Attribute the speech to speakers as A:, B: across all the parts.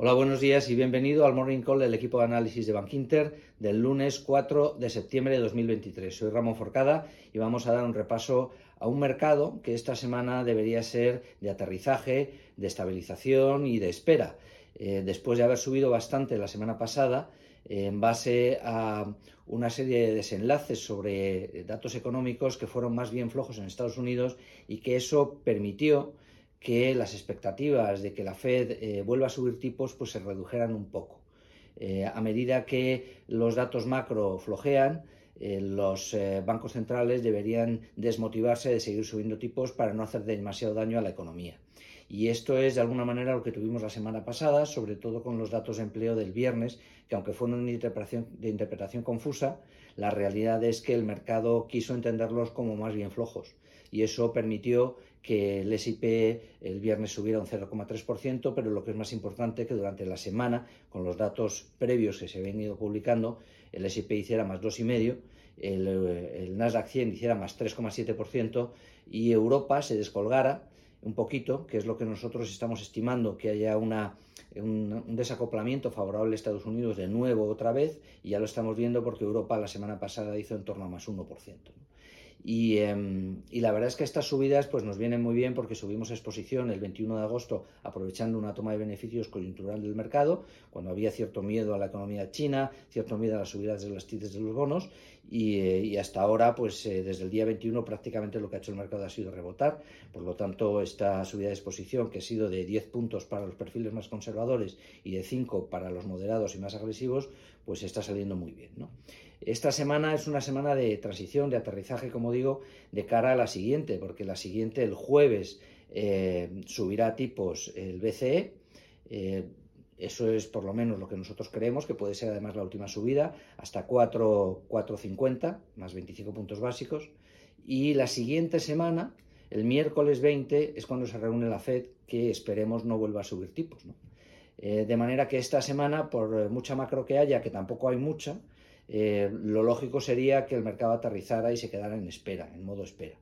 A: Hola, buenos días y bienvenido al Morning Call del equipo de análisis de Bankinter del lunes 4 de septiembre de 2023. Soy Ramón Forcada y vamos a dar un repaso a un mercado que esta semana debería ser de aterrizaje, de estabilización y de espera. Eh, después de haber subido bastante la semana pasada, en base a una serie de desenlaces sobre datos económicos que fueron más bien flojos en Estados Unidos y que eso permitió que las expectativas de que la Fed eh, vuelva a subir tipos pues se redujeran un poco. Eh, a medida que los datos macro flojean, eh, los bancos centrales deberían desmotivarse de seguir subiendo tipos para no hacer demasiado daño a la economía. Y esto es de alguna manera lo que tuvimos la semana pasada, sobre todo con los datos de empleo del viernes, que aunque fueron una interpretación, de interpretación confusa, la realidad es que el mercado quiso entenderlos como más bien flojos. Y eso permitió que el SIP el viernes subiera un 0,3%, pero lo que es más importante que durante la semana, con los datos previos que se habían ido publicando, el SIP hiciera más 2,5%, el, el Nasdaq 100 hiciera más 3,7% y Europa se descolgara un poquito, que es lo que nosotros estamos estimando, que haya una, un, desacoplamiento favorable a Estados Unidos de nuevo otra vez, y ya lo estamos viendo porque Europa la semana pasada hizo en torno a más 1%. Y, em, y, la verdad es que estas subidas pues, nos vienen muy bien porque subimos exposición el 21 de agosto aprovechando una toma de beneficios coyuntural del mercado, cuando había cierto miedo a la economía china, cierto miedo a las subidas de las TIDES de los bonos, y, eh, hasta ahora, pues eh, desde el día 21 prácticamente lo que ha hecho el mercado ha sido rebotar. Por lo tanto, esta subida de exposición, que ha sido de 10 puntos para los perfiles más conservadores y de 5 para los moderados y más agresivos, pues está saliendo muy bien. ¿no? Esta semana es una semana de transición, de aterrizaje, como digo, de cara a la siguiente, porque la siguiente, el jueves, eh, subirá tipos el BCE. Eh, eso es por lo menos lo que nosotros creemos, que puede ser además la última subida, hasta 4,50, más 25 puntos básicos. Y la siguiente semana, el miércoles 20, es cuando se reúne la Fed, que esperemos no vuelva a subir tipos. Eh, de manera que esta semana, por mucha macro que haya, que tampoco hay mucha, eh, lo lógico sería que el mercado aterrizara y se quedara en espera, en modo espera.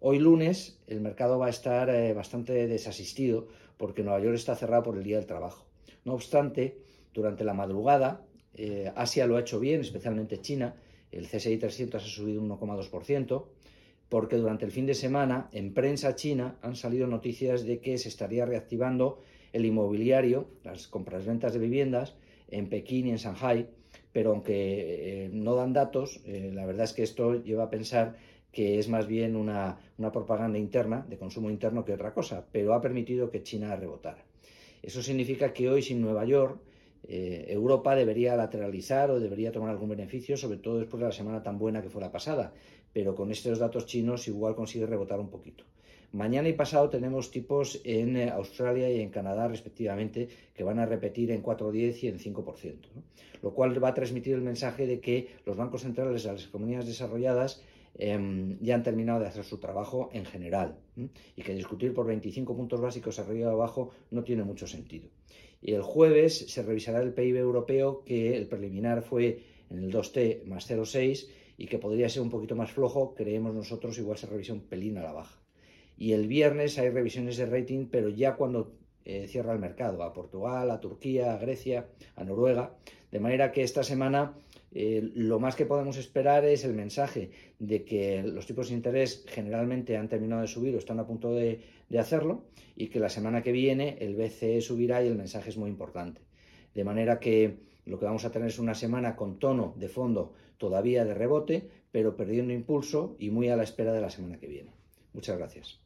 A: Hoy lunes el mercado va a estar eh, bastante desasistido porque Nueva York está cerrado por el Día del Trabajo. No obstante, durante la madrugada eh, Asia lo ha hecho bien, especialmente China. El CSI 300 ha subido un 1,2% porque durante el fin de semana en prensa china han salido noticias de que se estaría reactivando el inmobiliario, las compras-ventas de viviendas en Pekín y en Shanghai pero aunque eh, no dan datos, eh, la verdad es que esto lleva a pensar que es más bien una, propaganda interna, de consumo interno, que otra cosa, pero ha permitido que China rebotara. Eso significa que hoy sin Nueva York, eh, Europa debería lateralizar o debería tomar algún beneficio, sobre todo después de la semana tan buena que fue la pasada, pero con estos datos chinos igual consigue rebotar un poquito. Mañana y pasado tenemos tipos en eh, Australia y en Canadá, respectivamente, que van a repetir en 4,10 y en 5%, lo cual va a transmitir el mensaje de que los bancos centrales de las economías desarrolladas em, ya han terminado de hacer su trabajo en general y que discutir por 25 puntos básicos arriba o abajo no tiene mucho sentido. Y el jueves se revisará el PIB europeo, que el preliminar fue en el 2T más 0,6 y que podría ser un poquito más flojo, creemos nosotros, igual se revisa un pelín a la baja. Y el viernes hay revisiones de rating, pero ya cuando eh, cierra el mercado, a Portugal, a Turquía, a Grecia, a Noruega. De manera que esta semana eh, lo más que podemos esperar es el mensaje de que los tipos de interés generalmente han terminado de subir o están a punto de, de hacerlo y que la semana que viene el BCE subirá y el mensaje es muy importante. De manera que lo que vamos a tener es una semana con tono de fondo todavía de rebote, pero perdiendo impulso y muy a la espera de la semana que viene. Muchas gracias.